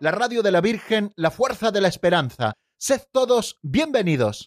la radio de la Virgen, la fuerza de la esperanza. Sed todos bienvenidos.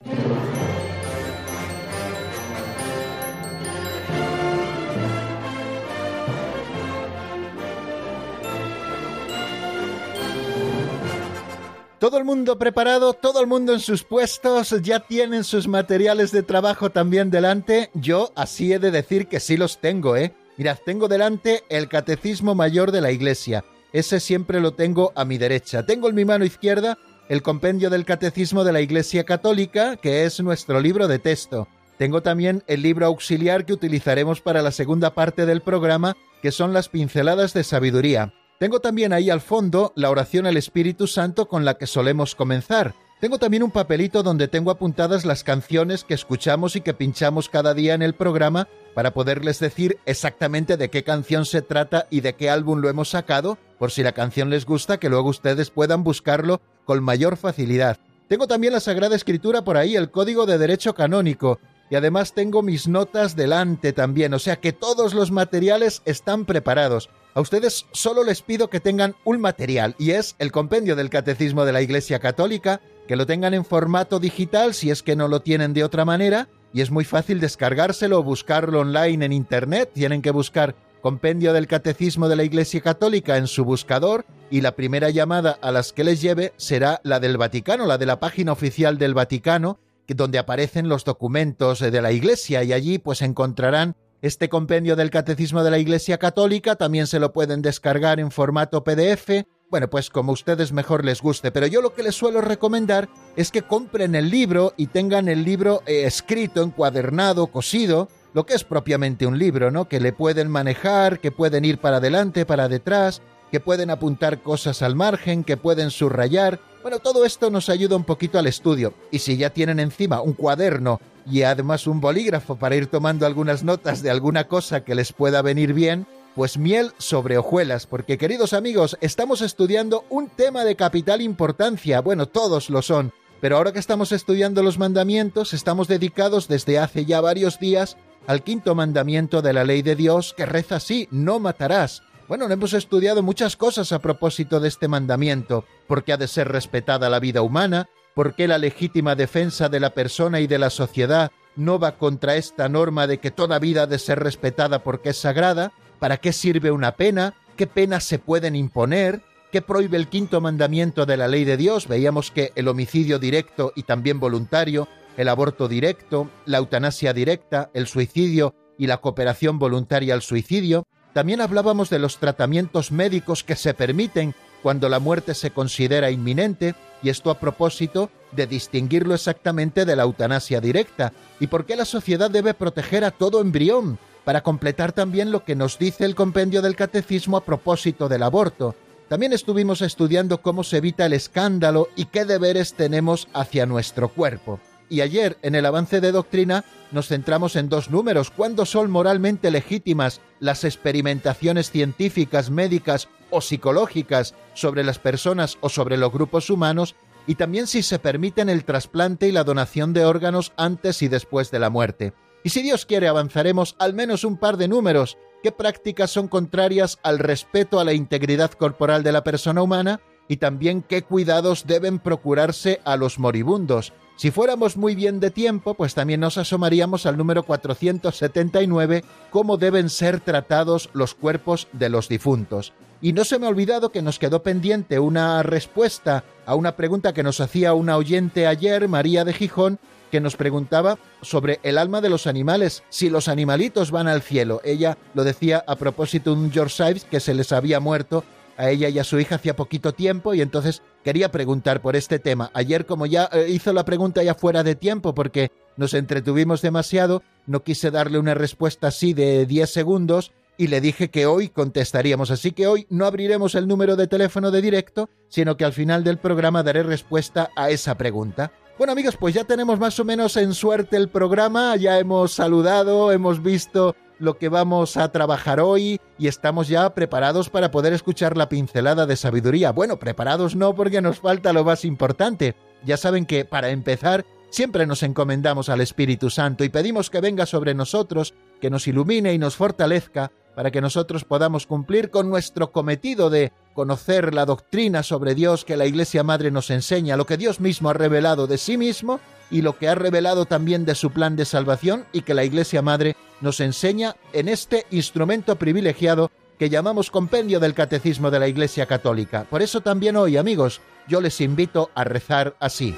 Todo el mundo preparado, todo el mundo en sus puestos, ya tienen sus materiales de trabajo también delante. Yo así he de decir que sí los tengo, ¿eh? Mirad, tengo delante el Catecismo Mayor de la Iglesia. Ese siempre lo tengo a mi derecha. Tengo en mi mano izquierda el Compendio del Catecismo de la Iglesia Católica, que es nuestro libro de texto. Tengo también el libro auxiliar que utilizaremos para la segunda parte del programa, que son las pinceladas de sabiduría. Tengo también ahí al fondo la oración al Espíritu Santo con la que solemos comenzar. Tengo también un papelito donde tengo apuntadas las canciones que escuchamos y que pinchamos cada día en el programa para poderles decir exactamente de qué canción se trata y de qué álbum lo hemos sacado, por si la canción les gusta, que luego ustedes puedan buscarlo con mayor facilidad. Tengo también la Sagrada Escritura por ahí, el Código de Derecho Canónico, y además tengo mis notas delante también, o sea que todos los materiales están preparados. A ustedes solo les pido que tengan un material y es el compendio del Catecismo de la Iglesia Católica, que lo tengan en formato digital si es que no lo tienen de otra manera, y es muy fácil descargárselo o buscarlo online en Internet. Tienen que buscar Compendio del Catecismo de la Iglesia Católica en su buscador y la primera llamada a las que les lleve será la del Vaticano, la de la página oficial del Vaticano, donde aparecen los documentos de la Iglesia y allí pues encontrarán este compendio del Catecismo de la Iglesia Católica también se lo pueden descargar en formato PDF. Bueno, pues como ustedes mejor les guste, pero yo lo que les suelo recomendar es que compren el libro y tengan el libro eh, escrito, encuadernado, cosido, lo que es propiamente un libro, ¿no? Que le pueden manejar, que pueden ir para adelante, para detrás, que pueden apuntar cosas al margen, que pueden subrayar. Bueno, todo esto nos ayuda un poquito al estudio. Y si ya tienen encima un cuaderno y además un bolígrafo para ir tomando algunas notas de alguna cosa que les pueda venir bien, pues miel sobre hojuelas, porque queridos amigos, estamos estudiando un tema de capital importancia, bueno, todos lo son, pero ahora que estamos estudiando los mandamientos, estamos dedicados desde hace ya varios días al quinto mandamiento de la ley de Dios que reza así, no matarás. Bueno, hemos estudiado muchas cosas a propósito de este mandamiento, porque ha de ser respetada la vida humana, ¿Por qué la legítima defensa de la persona y de la sociedad no va contra esta norma de que toda vida ha de ser respetada porque es sagrada? ¿Para qué sirve una pena? ¿Qué penas se pueden imponer? ¿Qué prohíbe el quinto mandamiento de la ley de Dios? Veíamos que el homicidio directo y también voluntario, el aborto directo, la eutanasia directa, el suicidio y la cooperación voluntaria al suicidio. También hablábamos de los tratamientos médicos que se permiten cuando la muerte se considera inminente, y esto a propósito de distinguirlo exactamente de la eutanasia directa, y por qué la sociedad debe proteger a todo embrión, para completar también lo que nos dice el compendio del catecismo a propósito del aborto. También estuvimos estudiando cómo se evita el escándalo y qué deberes tenemos hacia nuestro cuerpo. Y ayer, en el avance de doctrina, nos centramos en dos números. ¿Cuándo son moralmente legítimas las experimentaciones científicas, médicas o psicológicas sobre las personas o sobre los grupos humanos? Y también si se permiten el trasplante y la donación de órganos antes y después de la muerte. Y si Dios quiere avanzaremos al menos un par de números. ¿Qué prácticas son contrarias al respeto a la integridad corporal de la persona humana? Y también qué cuidados deben procurarse a los moribundos si fuéramos muy bien de tiempo, pues también nos asomaríamos al número 479, cómo deben ser tratados los cuerpos de los difuntos. Y no se me ha olvidado que nos quedó pendiente una respuesta a una pregunta que nos hacía una oyente ayer, María de Gijón, que nos preguntaba sobre el alma de los animales, si los animalitos van al cielo. Ella lo decía a propósito de un George Ives que se les había muerto a ella y a su hija hacía poquito tiempo y entonces quería preguntar por este tema. Ayer como ya eh, hizo la pregunta ya fuera de tiempo porque nos entretuvimos demasiado, no quise darle una respuesta así de 10 segundos y le dije que hoy contestaríamos, así que hoy no abriremos el número de teléfono de directo, sino que al final del programa daré respuesta a esa pregunta. Bueno amigos, pues ya tenemos más o menos en suerte el programa, ya hemos saludado, hemos visto lo que vamos a trabajar hoy y estamos ya preparados para poder escuchar la pincelada de sabiduría. Bueno, preparados no porque nos falta lo más importante. Ya saben que para empezar siempre nos encomendamos al Espíritu Santo y pedimos que venga sobre nosotros, que nos ilumine y nos fortalezca para que nosotros podamos cumplir con nuestro cometido de conocer la doctrina sobre Dios que la Iglesia Madre nos enseña, lo que Dios mismo ha revelado de sí mismo y lo que ha revelado también de su plan de salvación y que la Iglesia Madre nos enseña en este instrumento privilegiado que llamamos compendio del Catecismo de la Iglesia Católica. Por eso también hoy, amigos, yo les invito a rezar así.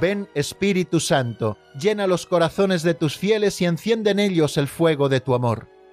Ven Espíritu Santo, llena los corazones de tus fieles y enciende en ellos el fuego de tu amor.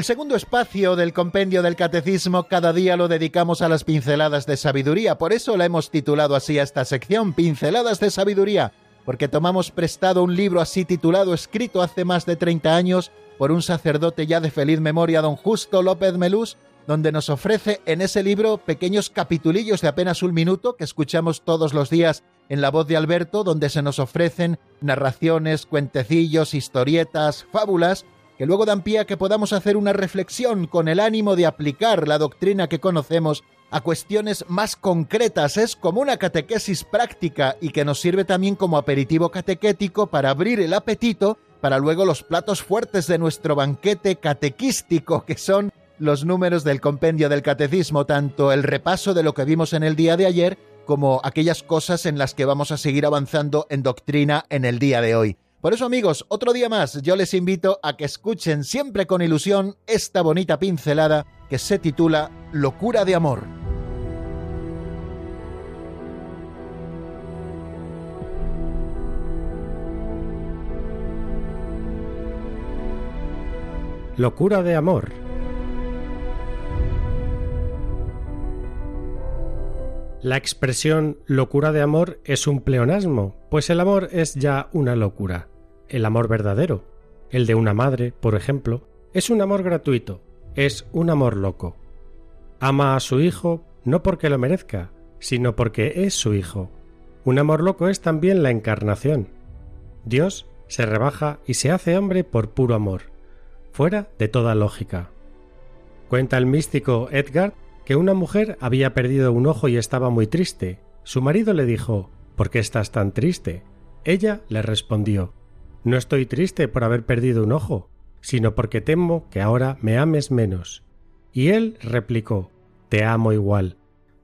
El segundo espacio del compendio del catecismo cada día lo dedicamos a las pinceladas de sabiduría, por eso la hemos titulado así a esta sección, Pinceladas de Sabiduría, porque tomamos prestado un libro así titulado, escrito hace más de 30 años por un sacerdote ya de feliz memoria, don Justo López Melús, donde nos ofrece en ese libro pequeños capitulillos de apenas un minuto que escuchamos todos los días en la voz de Alberto, donde se nos ofrecen narraciones, cuentecillos, historietas, fábulas, que luego dan pie a que podamos hacer una reflexión con el ánimo de aplicar la doctrina que conocemos a cuestiones más concretas. Es como una catequesis práctica y que nos sirve también como aperitivo catequético para abrir el apetito para luego los platos fuertes de nuestro banquete catequístico, que son los números del compendio del catecismo, tanto el repaso de lo que vimos en el día de ayer como aquellas cosas en las que vamos a seguir avanzando en doctrina en el día de hoy. Por eso amigos, otro día más yo les invito a que escuchen siempre con ilusión esta bonita pincelada que se titula Locura de Amor. Locura de Amor. La expresión locura de amor es un pleonasmo, pues el amor es ya una locura el amor verdadero. El de una madre, por ejemplo, es un amor gratuito, es un amor loco. Ama a su hijo no porque lo merezca, sino porque es su hijo. Un amor loco es también la encarnación. Dios se rebaja y se hace hombre por puro amor, fuera de toda lógica. Cuenta el místico Edgar que una mujer había perdido un ojo y estaba muy triste. Su marido le dijo ¿Por qué estás tan triste? Ella le respondió no estoy triste por haber perdido un ojo, sino porque temo que ahora me ames menos. Y él replicó Te amo igual.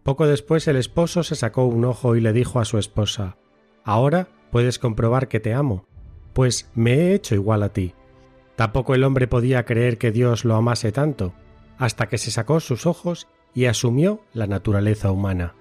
Poco después el esposo se sacó un ojo y le dijo a su esposa Ahora puedes comprobar que te amo, pues me he hecho igual a ti. Tampoco el hombre podía creer que Dios lo amase tanto, hasta que se sacó sus ojos y asumió la naturaleza humana.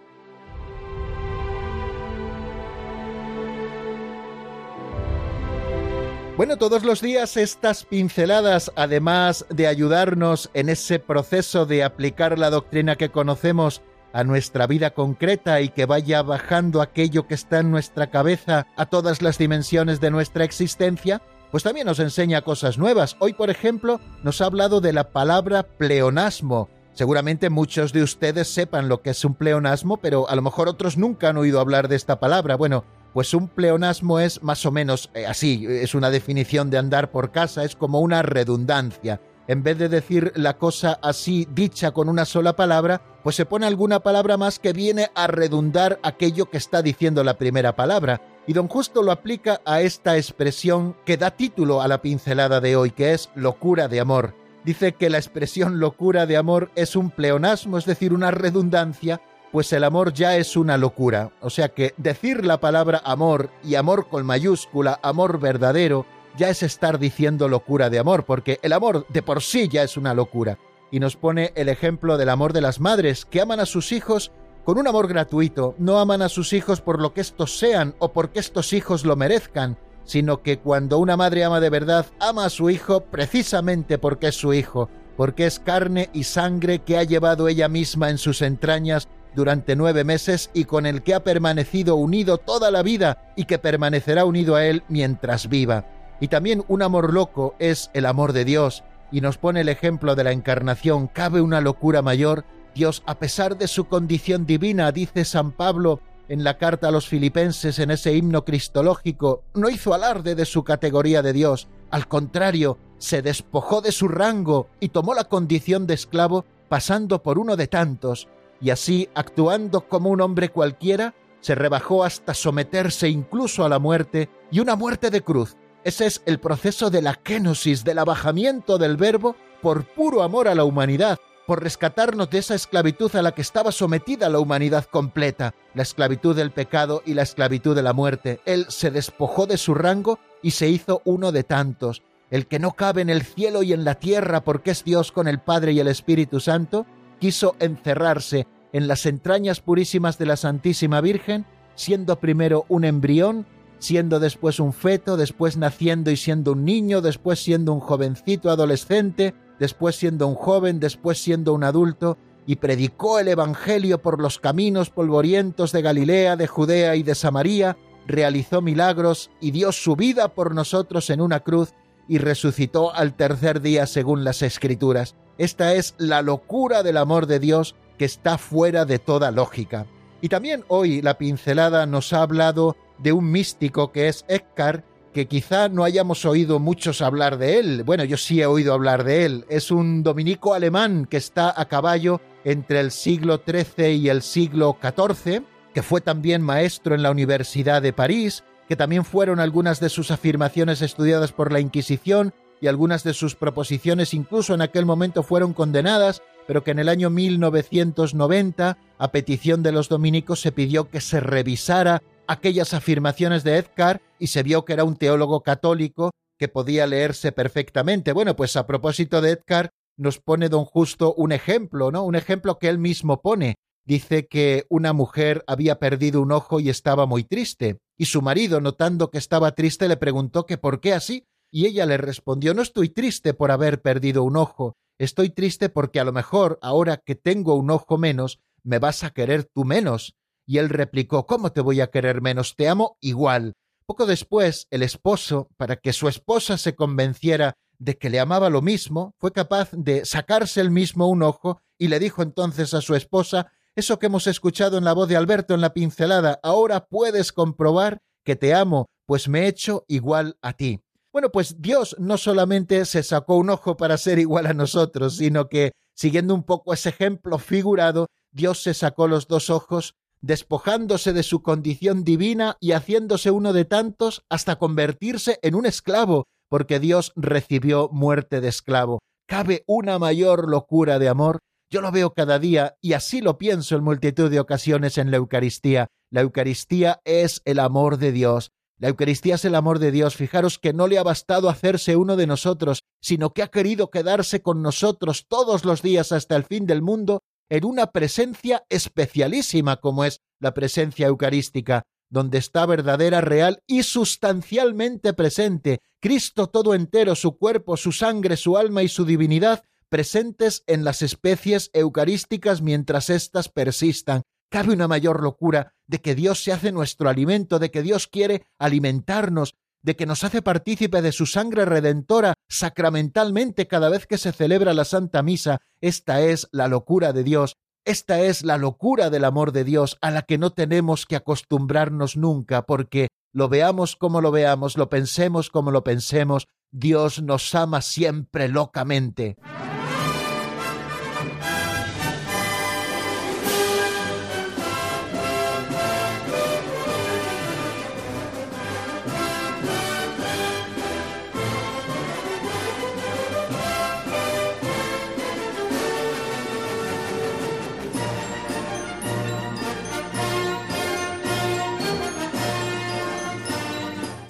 Bueno, todos los días estas pinceladas, además de ayudarnos en ese proceso de aplicar la doctrina que conocemos a nuestra vida concreta y que vaya bajando aquello que está en nuestra cabeza a todas las dimensiones de nuestra existencia, pues también nos enseña cosas nuevas. Hoy, por ejemplo, nos ha hablado de la palabra pleonasmo. Seguramente muchos de ustedes sepan lo que es un pleonasmo, pero a lo mejor otros nunca han oído hablar de esta palabra. Bueno, pues un pleonasmo es más o menos eh, así, es una definición de andar por casa, es como una redundancia. En vez de decir la cosa así dicha con una sola palabra, pues se pone alguna palabra más que viene a redundar aquello que está diciendo la primera palabra. Y don Justo lo aplica a esta expresión que da título a la pincelada de hoy, que es locura de amor. dice que la expresión locura de amor es un pleonasmo, es decir, una redundancia, pues el amor ya es una locura. O sea que decir la palabra amor y amor con mayúscula, amor verdadero, ya es estar diciendo locura de amor, porque el amor de por sí ya es una locura. Y nos pone el ejemplo del amor de las madres, que aman a sus hijos con un amor gratuito, no aman a sus hijos por lo que estos sean o porque estos hijos lo merezcan, sino que cuando una madre ama de verdad, ama a su hijo precisamente porque es su hijo, porque es carne y sangre que ha llevado ella misma en sus entrañas durante nueve meses y con el que ha permanecido unido toda la vida y que permanecerá unido a él mientras viva. Y también un amor loco es el amor de Dios, y nos pone el ejemplo de la encarnación. ¿Cabe una locura mayor? Dios, a pesar de su condición divina, dice San Pablo en la carta a los filipenses en ese himno cristológico, no hizo alarde de su categoría de Dios, al contrario, se despojó de su rango y tomó la condición de esclavo pasando por uno de tantos, y así, actuando como un hombre cualquiera, se rebajó hasta someterse incluso a la muerte y una muerte de cruz, ese es el proceso de la kenosis, del abajamiento del verbo por puro amor a la humanidad, por rescatarnos de esa esclavitud a la que estaba sometida la humanidad completa, la esclavitud del pecado y la esclavitud de la muerte. Él se despojó de su rango y se hizo uno de tantos, el que no cabe en el cielo y en la tierra porque es Dios con el Padre y el Espíritu Santo, quiso encerrarse en las entrañas purísimas de la Santísima Virgen, siendo primero un embrión, siendo después un feto, después naciendo y siendo un niño, después siendo un jovencito adolescente, después siendo un joven, después siendo un adulto, y predicó el Evangelio por los caminos polvorientos de Galilea, de Judea y de Samaria, realizó milagros y dio su vida por nosotros en una cruz y resucitó al tercer día según las Escrituras. Esta es la locura del amor de Dios que está fuera de toda lógica. Y también hoy la pincelada nos ha hablado de un místico que es Eckhart, que quizá no hayamos oído muchos hablar de él. Bueno, yo sí he oído hablar de él. Es un dominico alemán que está a caballo entre el siglo XIII y el siglo XIV, que fue también maestro en la Universidad de París, que también fueron algunas de sus afirmaciones estudiadas por la Inquisición y algunas de sus proposiciones incluso en aquel momento fueron condenadas, pero que en el año 1990, a petición de los dominicos, se pidió que se revisara aquellas afirmaciones de Edgar y se vio que era un teólogo católico que podía leerse perfectamente. Bueno, pues a propósito de Edgar, nos pone don Justo un ejemplo, ¿no? Un ejemplo que él mismo pone. Dice que una mujer había perdido un ojo y estaba muy triste, y su marido, notando que estaba triste, le preguntó que por qué así, y ella le respondió no estoy triste por haber perdido un ojo, estoy triste porque a lo mejor ahora que tengo un ojo menos, me vas a querer tú menos, y él replicó ¿Cómo te voy a querer menos? Te amo igual. Poco después, el esposo, para que su esposa se convenciera de que le amaba lo mismo, fue capaz de sacarse el mismo un ojo y le dijo entonces a su esposa eso que hemos escuchado en la voz de Alberto en la pincelada, ahora puedes comprobar que te amo, pues me he hecho igual a ti. Bueno, pues Dios no solamente se sacó un ojo para ser igual a nosotros, sino que, siguiendo un poco ese ejemplo figurado, Dios se sacó los dos ojos despojándose de su condición divina y haciéndose uno de tantos hasta convertirse en un esclavo, porque Dios recibió muerte de esclavo. ¿Cabe una mayor locura de amor? Yo lo veo cada día y así lo pienso en multitud de ocasiones en la Eucaristía. La Eucaristía es el amor de Dios. La Eucaristía es el amor de Dios. Fijaros que no le ha bastado hacerse uno de nosotros, sino que ha querido quedarse con nosotros todos los días hasta el fin del mundo en una presencia especialísima como es la presencia eucarística, donde está verdadera, real y sustancialmente presente, Cristo todo entero, su cuerpo, su sangre, su alma y su divinidad, presentes en las especies eucarísticas mientras éstas persistan. Cabe una mayor locura de que Dios se hace nuestro alimento, de que Dios quiere alimentarnos, de que nos hace partícipe de su sangre redentora sacramentalmente cada vez que se celebra la Santa Misa. Esta es la locura de Dios, esta es la locura del amor de Dios a la que no tenemos que acostumbrarnos nunca, porque lo veamos como lo veamos, lo pensemos como lo pensemos, Dios nos ama siempre locamente.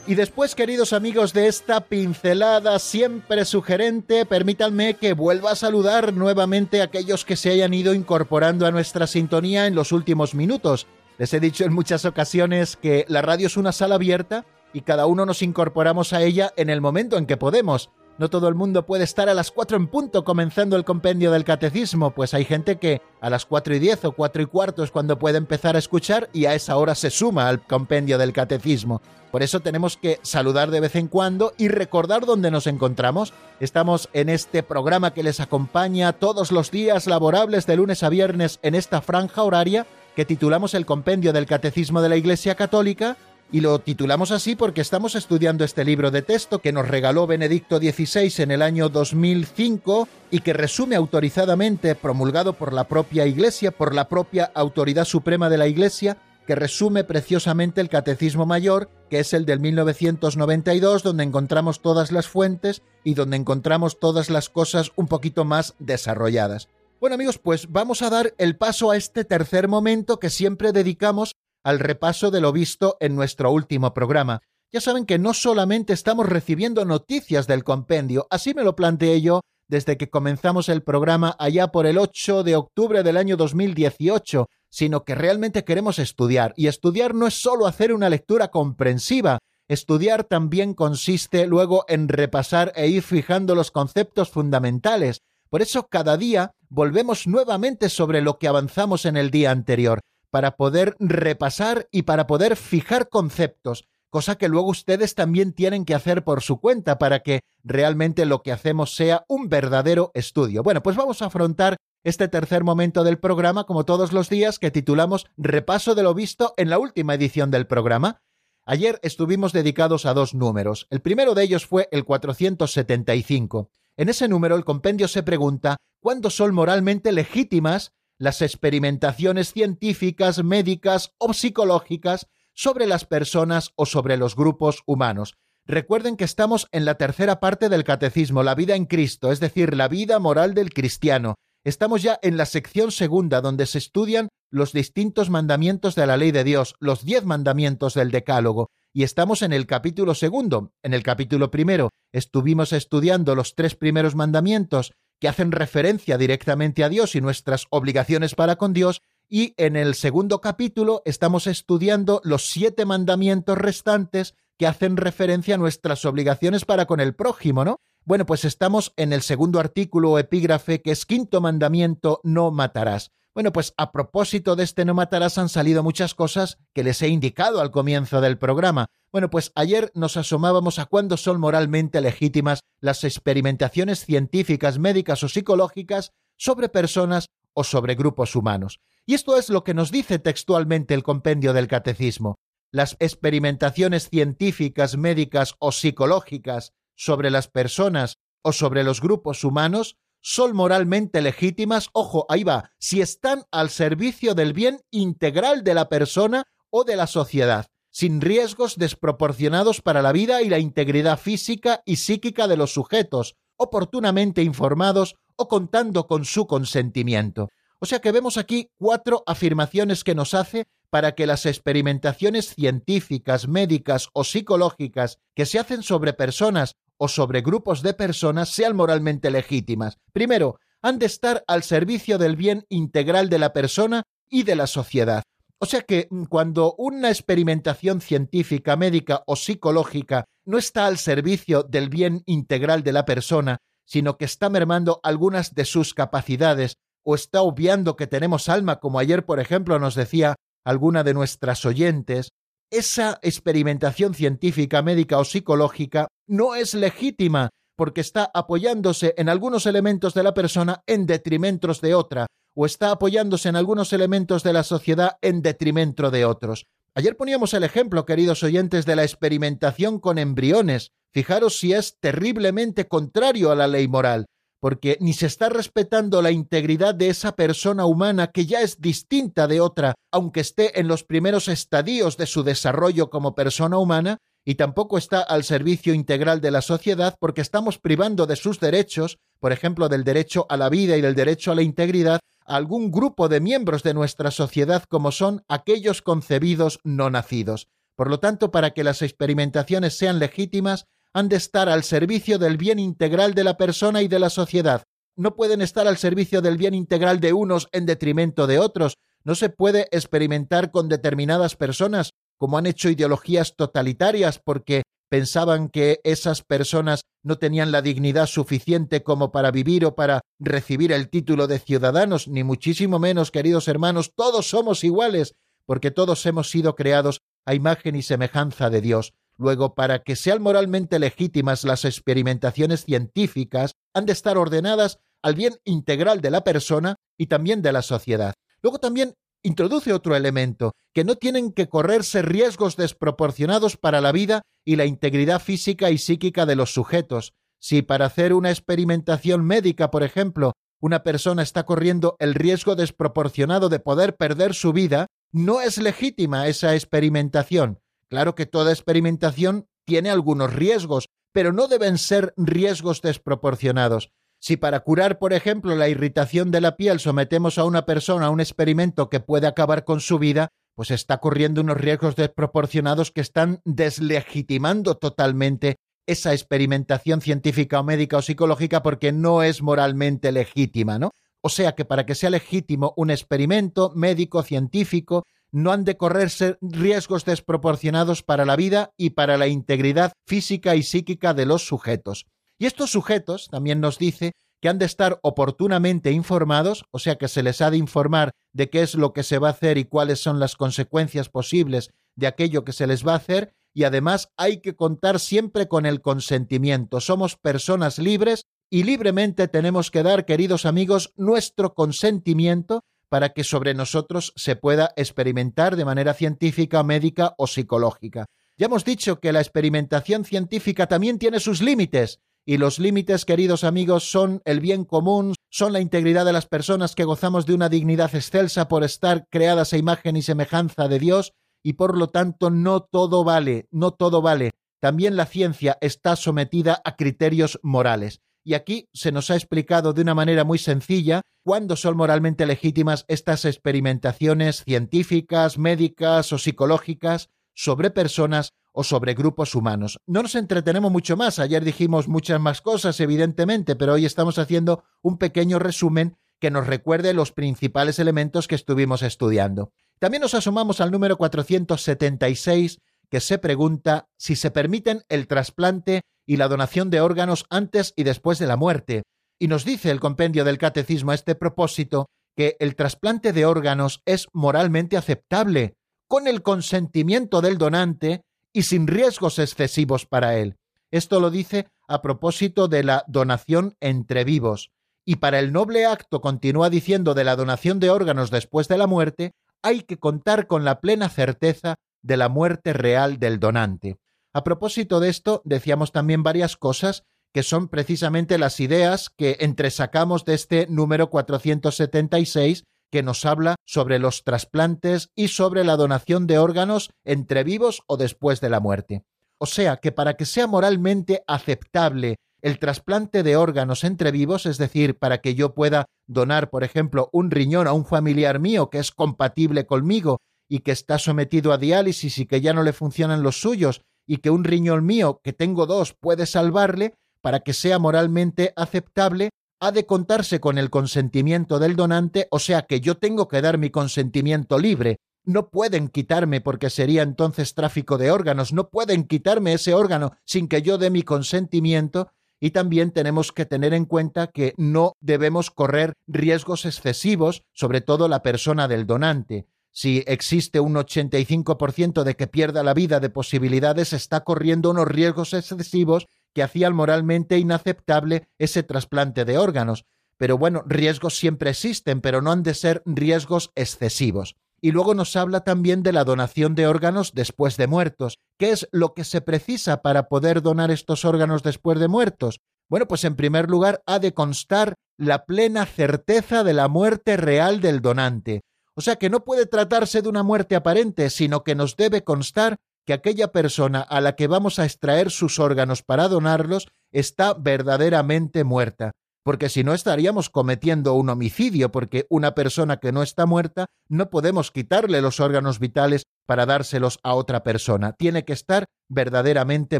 Y después, queridos amigos de esta pincelada siempre sugerente, permítanme que vuelva a saludar nuevamente a aquellos que se hayan ido incorporando a nuestra sintonía en los últimos minutos. Les he dicho en muchas ocasiones que la radio es una sala abierta y cada uno nos incorporamos a ella en el momento en que podemos. No todo el mundo puede estar a las 4 en punto comenzando el compendio del catecismo, pues hay gente que a las 4 y 10 o 4 y cuarto es cuando puede empezar a escuchar y a esa hora se suma al compendio del catecismo. Por eso tenemos que saludar de vez en cuando y recordar dónde nos encontramos. Estamos en este programa que les acompaña todos los días laborables de lunes a viernes en esta franja horaria que titulamos el Compendio del Catecismo de la Iglesia Católica y lo titulamos así porque estamos estudiando este libro de texto que nos regaló Benedicto XVI en el año 2005 y que resume autorizadamente, promulgado por la propia Iglesia, por la propia Autoridad Suprema de la Iglesia, que resume preciosamente el Catecismo Mayor, que es el del 1992, donde encontramos todas las fuentes y donde encontramos todas las cosas un poquito más desarrolladas. Bueno amigos, pues vamos a dar el paso a este tercer momento que siempre dedicamos al repaso de lo visto en nuestro último programa. Ya saben que no solamente estamos recibiendo noticias del compendio, así me lo planteé yo desde que comenzamos el programa allá por el 8 de octubre del año 2018, sino que realmente queremos estudiar. Y estudiar no es solo hacer una lectura comprensiva, estudiar también consiste luego en repasar e ir fijando los conceptos fundamentales. Por eso cada día volvemos nuevamente sobre lo que avanzamos en el día anterior para poder repasar y para poder fijar conceptos, cosa que luego ustedes también tienen que hacer por su cuenta para que realmente lo que hacemos sea un verdadero estudio. Bueno, pues vamos a afrontar este tercer momento del programa, como todos los días, que titulamos Repaso de lo visto en la última edición del programa. Ayer estuvimos dedicados a dos números. El primero de ellos fue el 475. En ese número el compendio se pregunta cuándo son moralmente legítimas las experimentaciones científicas, médicas o psicológicas sobre las personas o sobre los grupos humanos. Recuerden que estamos en la tercera parte del catecismo, la vida en Cristo, es decir, la vida moral del cristiano. Estamos ya en la sección segunda, donde se estudian los distintos mandamientos de la ley de Dios, los diez mandamientos del Decálogo, y estamos en el capítulo segundo. En el capítulo primero estuvimos estudiando los tres primeros mandamientos que hacen referencia directamente a Dios y nuestras obligaciones para con Dios, y en el segundo capítulo estamos estudiando los siete mandamientos restantes que hacen referencia a nuestras obligaciones para con el prójimo, ¿no? Bueno, pues estamos en el segundo artículo o epígrafe que es quinto mandamiento, no matarás. Bueno, pues a propósito de este no matarás han salido muchas cosas que les he indicado al comienzo del programa. Bueno, pues ayer nos asomábamos a cuándo son moralmente legítimas las experimentaciones científicas, médicas o psicológicas sobre personas o sobre grupos humanos. Y esto es lo que nos dice textualmente el compendio del catecismo. Las experimentaciones científicas, médicas o psicológicas sobre las personas o sobre los grupos humanos son moralmente legítimas, ojo, ahí va, si están al servicio del bien integral de la persona o de la sociedad, sin riesgos desproporcionados para la vida y la integridad física y psíquica de los sujetos, oportunamente informados o contando con su consentimiento. O sea que vemos aquí cuatro afirmaciones que nos hace para que las experimentaciones científicas, médicas o psicológicas que se hacen sobre personas o sobre grupos de personas sean moralmente legítimas. Primero, han de estar al servicio del bien integral de la persona y de la sociedad. O sea que mm, cuando una experimentación científica, médica o psicológica no está al servicio del bien integral de la persona, sino que está mermando algunas de sus capacidades o está obviando que tenemos alma, como ayer, por ejemplo, nos decía alguna de nuestras oyentes, esa experimentación científica, médica o psicológica no es legítima porque está apoyándose en algunos elementos de la persona en detrimento de otra, o está apoyándose en algunos elementos de la sociedad en detrimento de otros. Ayer poníamos el ejemplo, queridos oyentes, de la experimentación con embriones. Fijaros si es terriblemente contrario a la ley moral porque ni se está respetando la integridad de esa persona humana que ya es distinta de otra, aunque esté en los primeros estadios de su desarrollo como persona humana, y tampoco está al servicio integral de la sociedad porque estamos privando de sus derechos, por ejemplo, del derecho a la vida y del derecho a la integridad, a algún grupo de miembros de nuestra sociedad como son aquellos concebidos no nacidos. Por lo tanto, para que las experimentaciones sean legítimas, han de estar al servicio del bien integral de la persona y de la sociedad. No pueden estar al servicio del bien integral de unos en detrimento de otros. No se puede experimentar con determinadas personas, como han hecho ideologías totalitarias, porque pensaban que esas personas no tenían la dignidad suficiente como para vivir o para recibir el título de ciudadanos, ni muchísimo menos, queridos hermanos, todos somos iguales, porque todos hemos sido creados a imagen y semejanza de Dios. Luego, para que sean moralmente legítimas las experimentaciones científicas, han de estar ordenadas al bien integral de la persona y también de la sociedad. Luego también introduce otro elemento, que no tienen que correrse riesgos desproporcionados para la vida y la integridad física y psíquica de los sujetos. Si para hacer una experimentación médica, por ejemplo, una persona está corriendo el riesgo desproporcionado de poder perder su vida, no es legítima esa experimentación. Claro que toda experimentación tiene algunos riesgos, pero no deben ser riesgos desproporcionados. Si para curar, por ejemplo, la irritación de la piel sometemos a una persona a un experimento que puede acabar con su vida, pues está corriendo unos riesgos desproporcionados que están deslegitimando totalmente esa experimentación científica o médica o psicológica porque no es moralmente legítima, ¿no? O sea que para que sea legítimo un experimento médico científico no han de correrse riesgos desproporcionados para la vida y para la integridad física y psíquica de los sujetos. Y estos sujetos también nos dice que han de estar oportunamente informados, o sea que se les ha de informar de qué es lo que se va a hacer y cuáles son las consecuencias posibles de aquello que se les va a hacer, y además hay que contar siempre con el consentimiento. Somos personas libres y libremente tenemos que dar, queridos amigos, nuestro consentimiento para que sobre nosotros se pueda experimentar de manera científica, médica o psicológica. Ya hemos dicho que la experimentación científica también tiene sus límites y los límites, queridos amigos, son el bien común, son la integridad de las personas que gozamos de una dignidad excelsa por estar creadas a imagen y semejanza de Dios, y por lo tanto no todo vale, no todo vale. También la ciencia está sometida a criterios morales. Y aquí se nos ha explicado de una manera muy sencilla cuándo son moralmente legítimas estas experimentaciones científicas, médicas o psicológicas sobre personas o sobre grupos humanos. No nos entretenemos mucho más, ayer dijimos muchas más cosas, evidentemente, pero hoy estamos haciendo un pequeño resumen que nos recuerde los principales elementos que estuvimos estudiando. También nos asomamos al número 476, que se pregunta si se permiten el trasplante y la donación de órganos antes y después de la muerte. Y nos dice el compendio del catecismo a este propósito que el trasplante de órganos es moralmente aceptable, con el consentimiento del donante y sin riesgos excesivos para él. Esto lo dice a propósito de la donación entre vivos. Y para el noble acto, continúa diciendo, de la donación de órganos después de la muerte, hay que contar con la plena certeza de la muerte real del donante. A propósito de esto, decíamos también varias cosas que son precisamente las ideas que entresacamos de este número 476 que nos habla sobre los trasplantes y sobre la donación de órganos entre vivos o después de la muerte. O sea que para que sea moralmente aceptable el trasplante de órganos entre vivos, es decir, para que yo pueda donar, por ejemplo, un riñón a un familiar mío que es compatible conmigo y que está sometido a diálisis y que ya no le funcionan los suyos, y que un riñón mío, que tengo dos, puede salvarle, para que sea moralmente aceptable, ha de contarse con el consentimiento del donante, o sea que yo tengo que dar mi consentimiento libre. No pueden quitarme porque sería entonces tráfico de órganos, no pueden quitarme ese órgano sin que yo dé mi consentimiento y también tenemos que tener en cuenta que no debemos correr riesgos excesivos, sobre todo la persona del donante. Si existe un 85% de que pierda la vida de posibilidades, está corriendo unos riesgos excesivos que hacían moralmente inaceptable ese trasplante de órganos. Pero bueno, riesgos siempre existen, pero no han de ser riesgos excesivos. Y luego nos habla también de la donación de órganos después de muertos. ¿Qué es lo que se precisa para poder donar estos órganos después de muertos? Bueno, pues en primer lugar ha de constar la plena certeza de la muerte real del donante. O sea que no puede tratarse de una muerte aparente, sino que nos debe constar que aquella persona a la que vamos a extraer sus órganos para donarlos está verdaderamente muerta. porque si no estaríamos cometiendo un homicidio, porque una persona que no está muerta no podemos quitarle los órganos vitales para dárselos a otra persona. Tiene que estar verdaderamente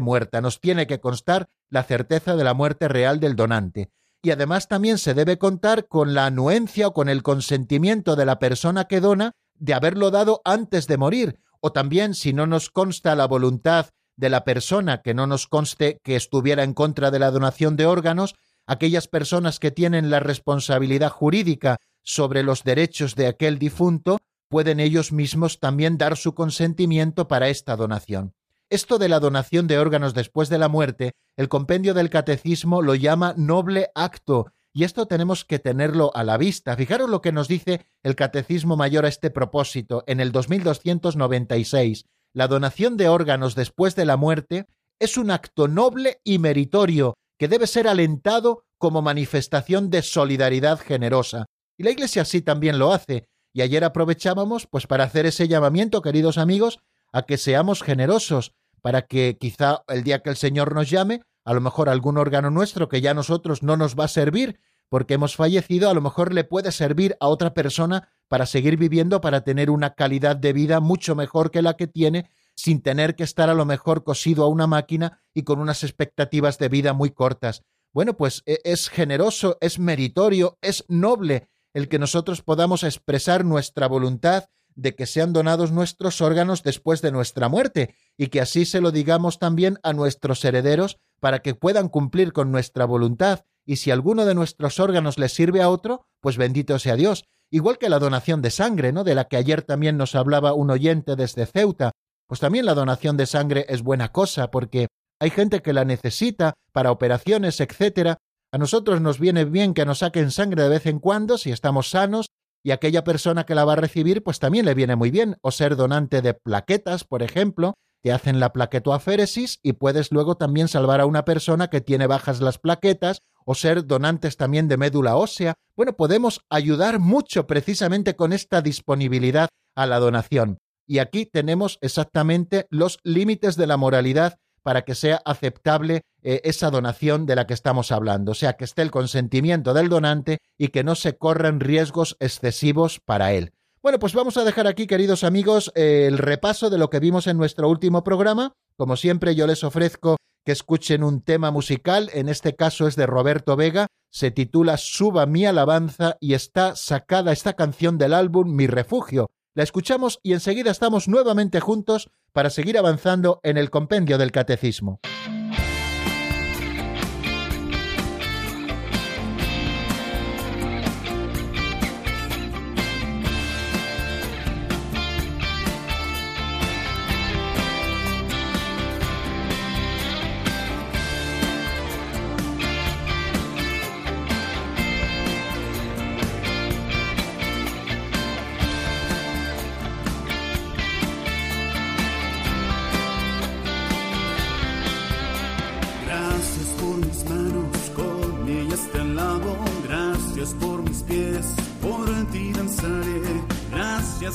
muerta, nos tiene que constar la certeza de la muerte real del donante. Y además también se debe contar con la anuencia o con el consentimiento de la persona que dona de haberlo dado antes de morir, o también si no nos consta la voluntad de la persona que no nos conste que estuviera en contra de la donación de órganos, aquellas personas que tienen la responsabilidad jurídica sobre los derechos de aquel difunto, pueden ellos mismos también dar su consentimiento para esta donación. Esto de la donación de órganos después de la muerte, el compendio del catecismo lo llama noble acto, y esto tenemos que tenerlo a la vista. Fijaros lo que nos dice el Catecismo Mayor a este propósito en el 2296. La donación de órganos después de la muerte es un acto noble y meritorio que debe ser alentado como manifestación de solidaridad generosa. Y la Iglesia así también lo hace. Y ayer aprovechábamos pues para hacer ese llamamiento, queridos amigos, a que seamos generosos, para que quizá el día que el Señor nos llame, a lo mejor algún órgano nuestro que ya a nosotros no nos va a servir porque hemos fallecido, a lo mejor le puede servir a otra persona para seguir viviendo, para tener una calidad de vida mucho mejor que la que tiene sin tener que estar a lo mejor cosido a una máquina y con unas expectativas de vida muy cortas. Bueno, pues e, es generoso, es meritorio, es noble el que nosotros podamos expresar nuestra voluntad de que sean donados nuestros órganos después de nuestra muerte y que así se lo digamos también a nuestros herederos para que puedan cumplir con nuestra voluntad y si alguno de nuestros órganos les sirve a otro, pues bendito sea Dios. Igual que la donación de sangre, ¿no? De la que ayer también nos hablaba un oyente desde Ceuta, pues también la donación de sangre es buena cosa porque hay gente que la necesita para operaciones, etcétera. A nosotros nos viene bien que nos saquen sangre de vez en cuando si estamos sanos y aquella persona que la va a recibir pues también le viene muy bien o ser donante de plaquetas, por ejemplo, te hacen la plaquetoaféresis y puedes luego también salvar a una persona que tiene bajas las plaquetas o ser donantes también de médula ósea. Bueno, podemos ayudar mucho precisamente con esta disponibilidad a la donación. Y aquí tenemos exactamente los límites de la moralidad para que sea aceptable eh, esa donación de la que estamos hablando, o sea, que esté el consentimiento del donante y que no se corran riesgos excesivos para él. Bueno, pues vamos a dejar aquí, queridos amigos, el repaso de lo que vimos en nuestro último programa. Como siempre, yo les ofrezco que escuchen un tema musical, en este caso es de Roberto Vega, se titula Suba mi alabanza y está sacada esta canción del álbum Mi refugio, la escuchamos y enseguida estamos nuevamente juntos para seguir avanzando en el compendio del catecismo.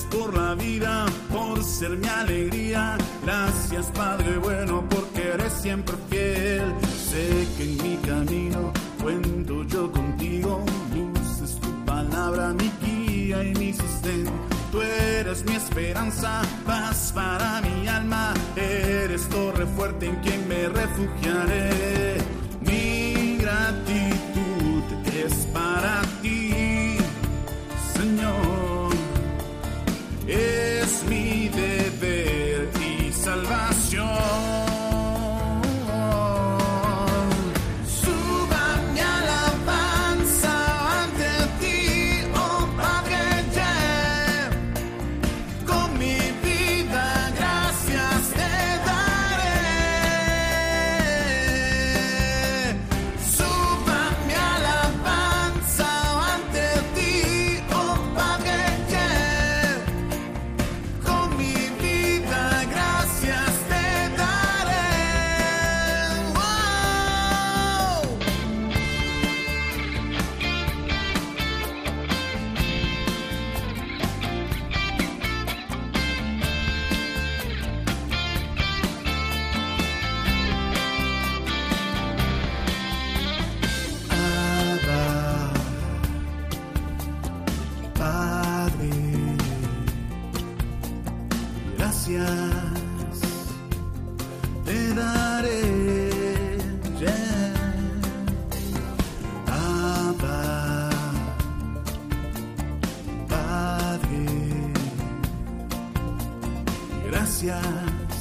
por la vida, por ser mi alegría. Gracias Padre bueno, porque eres siempre fiel. Sé que en mi camino cuento yo contigo. Luz tu palabra, mi guía y mi sustento. Tú eres mi esperanza, paz para mi alma. Eres torre fuerte en quien me refugiaré. gracias.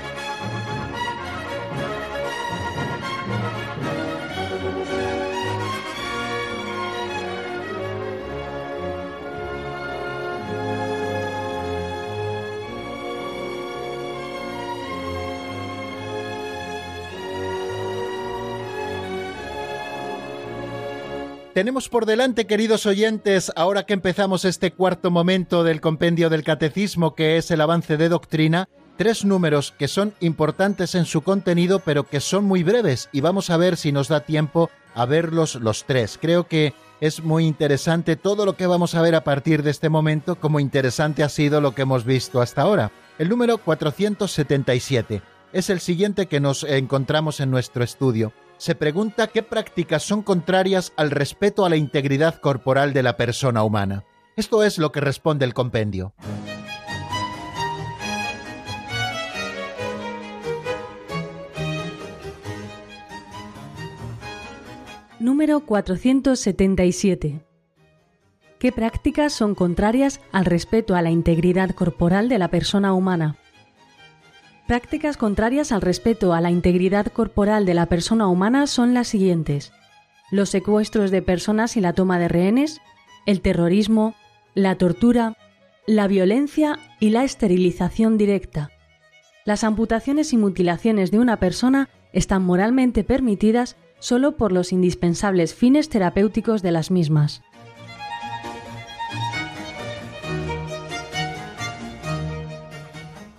Tenemos por delante, queridos oyentes, ahora que empezamos este cuarto momento del compendio del catecismo, que es el avance de doctrina, tres números que son importantes en su contenido, pero que son muy breves, y vamos a ver si nos da tiempo a verlos los tres. Creo que es muy interesante todo lo que vamos a ver a partir de este momento, como interesante ha sido lo que hemos visto hasta ahora. El número 477 es el siguiente que nos encontramos en nuestro estudio se pregunta qué prácticas son contrarias al respeto a la integridad corporal de la persona humana. Esto es lo que responde el compendio. Número 477. ¿Qué prácticas son contrarias al respeto a la integridad corporal de la persona humana? Prácticas contrarias al respeto a la integridad corporal de la persona humana son las siguientes. Los secuestros de personas y la toma de rehenes, el terrorismo, la tortura, la violencia y la esterilización directa. Las amputaciones y mutilaciones de una persona están moralmente permitidas solo por los indispensables fines terapéuticos de las mismas.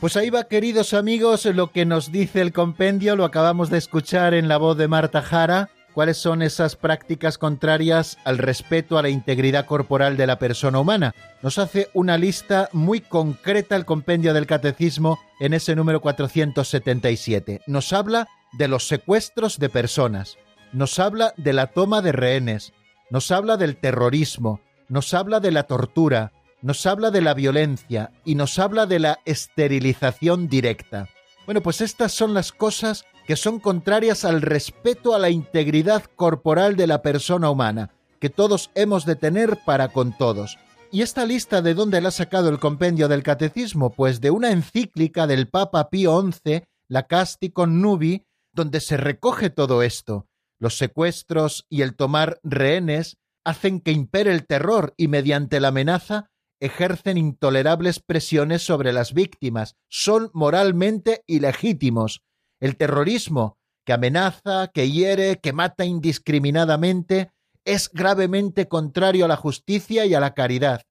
Pues ahí va, queridos amigos, lo que nos dice el compendio, lo acabamos de escuchar en la voz de Marta Jara, cuáles son esas prácticas contrarias al respeto a la integridad corporal de la persona humana. Nos hace una lista muy concreta el compendio del catecismo en ese número 477. Nos habla de los secuestros de personas, nos habla de la toma de rehenes, nos habla del terrorismo, nos habla de la tortura, nos habla de la violencia y nos habla de la esterilización directa. Bueno, pues estas son las cosas que son contrarias al respeto a la integridad corporal de la persona humana, que todos hemos de tener para con todos. ¿Y esta lista de dónde la ha sacado el compendio del catecismo? Pues de una encíclica del Papa Pío XI, la Casti con Nubi, donde se recoge todo esto. Los secuestros y el tomar rehenes hacen que impere el terror y mediante la amenaza ejercen intolerables presiones sobre las víctimas, son moralmente ilegítimos. El terrorismo, que amenaza, que hiere, que mata indiscriminadamente, es gravemente contrario a la justicia y a la caridad.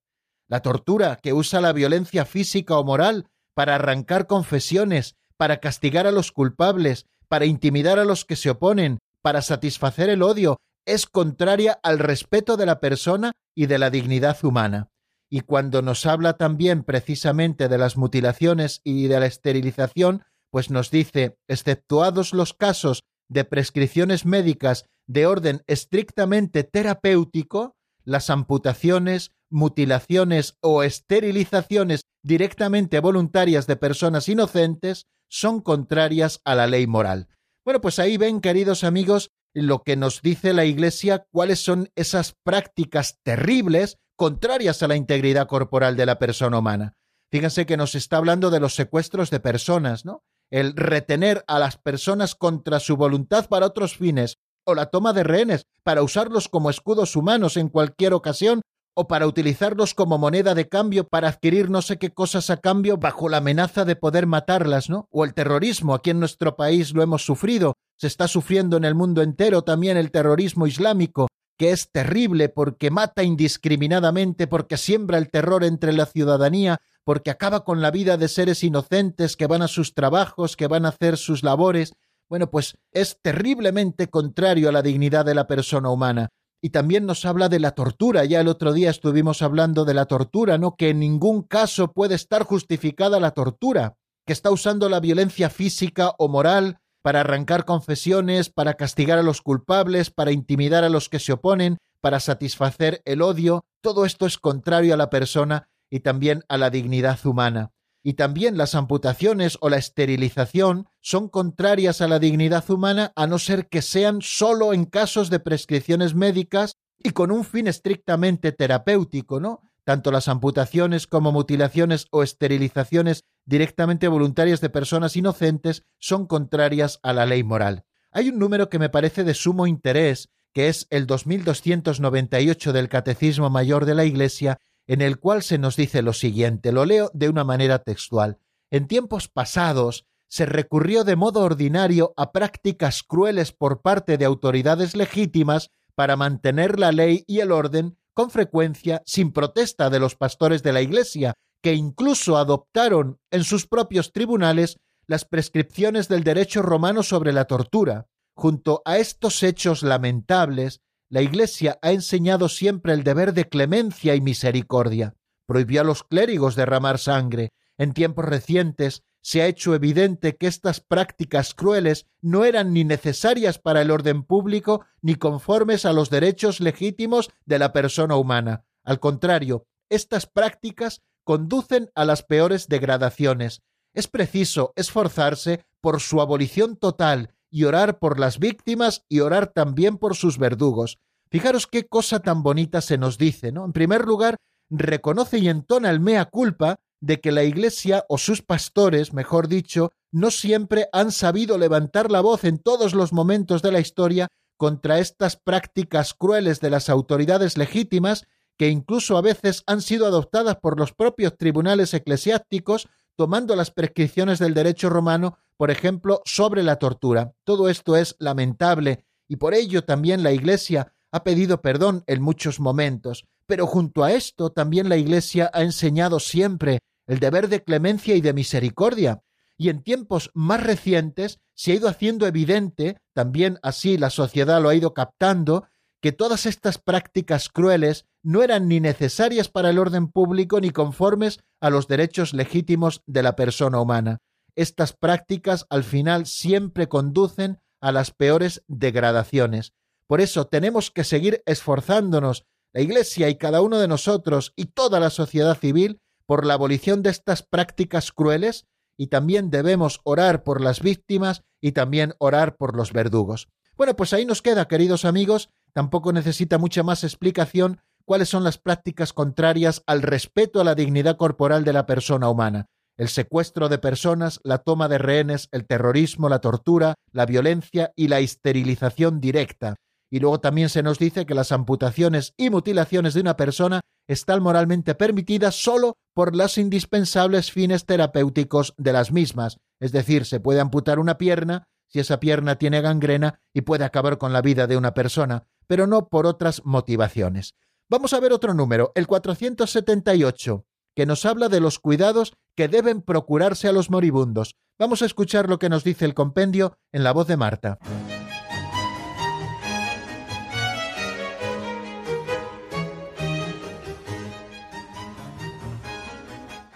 La tortura, que usa la violencia física o moral para arrancar confesiones, para castigar a los culpables, para intimidar a los que se oponen, para satisfacer el odio, es contraria al respeto de la persona y de la dignidad humana y cuando nos habla también precisamente de las mutilaciones y de la esterilización, pues nos dice, exceptuados los casos de prescripciones médicas de orden estrictamente terapéutico, las amputaciones, mutilaciones o esterilizaciones directamente voluntarias de personas inocentes son contrarias a la ley moral. Bueno, pues ahí ven, queridos amigos, lo que nos dice la Iglesia, cuáles son esas prácticas terribles contrarias a la integridad corporal de la persona humana. Fíjense que nos está hablando de los secuestros de personas, ¿no? El retener a las personas contra su voluntad para otros fines, o la toma de rehenes para usarlos como escudos humanos en cualquier ocasión, o para utilizarlos como moneda de cambio para adquirir no sé qué cosas a cambio bajo la amenaza de poder matarlas, ¿no? O el terrorismo, aquí en nuestro país lo hemos sufrido, se está sufriendo en el mundo entero también el terrorismo islámico, que es terrible porque mata indiscriminadamente, porque siembra el terror entre la ciudadanía, porque acaba con la vida de seres inocentes que van a sus trabajos, que van a hacer sus labores. Bueno, pues es terriblemente contrario a la dignidad de la persona humana y también nos habla de la tortura. Ya el otro día estuvimos hablando de la tortura, ¿no? Que en ningún caso puede estar justificada la tortura, que está usando la violencia física o moral para arrancar confesiones, para castigar a los culpables, para intimidar a los que se oponen, para satisfacer el odio. Todo esto es contrario a la persona y también a la dignidad humana y también las amputaciones o la esterilización son contrarias a la dignidad humana a no ser que sean solo en casos de prescripciones médicas y con un fin estrictamente terapéutico, ¿no? Tanto las amputaciones como mutilaciones o esterilizaciones directamente voluntarias de personas inocentes son contrarias a la ley moral. Hay un número que me parece de sumo interés, que es el 2298 del Catecismo Mayor de la Iglesia, en el cual se nos dice lo siguiente, lo leo de una manera textual. En tiempos pasados se recurrió de modo ordinario a prácticas crueles por parte de autoridades legítimas para mantener la ley y el orden con frecuencia sin protesta de los pastores de la Iglesia, que incluso adoptaron en sus propios tribunales las prescripciones del derecho romano sobre la tortura. Junto a estos hechos lamentables, la Iglesia ha enseñado siempre el deber de clemencia y misericordia. Prohibió a los clérigos derramar sangre. En tiempos recientes se ha hecho evidente que estas prácticas crueles no eran ni necesarias para el orden público ni conformes a los derechos legítimos de la persona humana. Al contrario, estas prácticas conducen a las peores degradaciones. Es preciso esforzarse por su abolición total y orar por las víctimas y orar también por sus verdugos. Fijaros qué cosa tan bonita se nos dice, ¿no? En primer lugar, reconoce y entona el mea culpa de que la Iglesia o sus pastores, mejor dicho, no siempre han sabido levantar la voz en todos los momentos de la historia contra estas prácticas crueles de las autoridades legítimas que incluso a veces han sido adoptadas por los propios tribunales eclesiásticos tomando las prescripciones del derecho romano, por ejemplo, sobre la tortura. Todo esto es lamentable y por ello también la Iglesia ha pedido perdón en muchos momentos, pero junto a esto también la Iglesia ha enseñado siempre el deber de clemencia y de misericordia, y en tiempos más recientes se ha ido haciendo evidente, también así la sociedad lo ha ido captando, que todas estas prácticas crueles no eran ni necesarias para el orden público ni conformes a los derechos legítimos de la persona humana. Estas prácticas al final siempre conducen a las peores degradaciones. Por eso tenemos que seguir esforzándonos, la Iglesia y cada uno de nosotros y toda la sociedad civil, por la abolición de estas prácticas crueles y también debemos orar por las víctimas y también orar por los verdugos. Bueno, pues ahí nos queda, queridos amigos, tampoco necesita mucha más explicación cuáles son las prácticas contrarias al respeto a la dignidad corporal de la persona humana. El secuestro de personas, la toma de rehenes, el terrorismo, la tortura, la violencia y la esterilización directa. Y luego también se nos dice que las amputaciones y mutilaciones de una persona están moralmente permitidas solo por los indispensables fines terapéuticos de las mismas. Es decir, se puede amputar una pierna si esa pierna tiene gangrena y puede acabar con la vida de una persona, pero no por otras motivaciones. Vamos a ver otro número, el 478, que nos habla de los cuidados que deben procurarse a los moribundos. Vamos a escuchar lo que nos dice el compendio en la voz de Marta.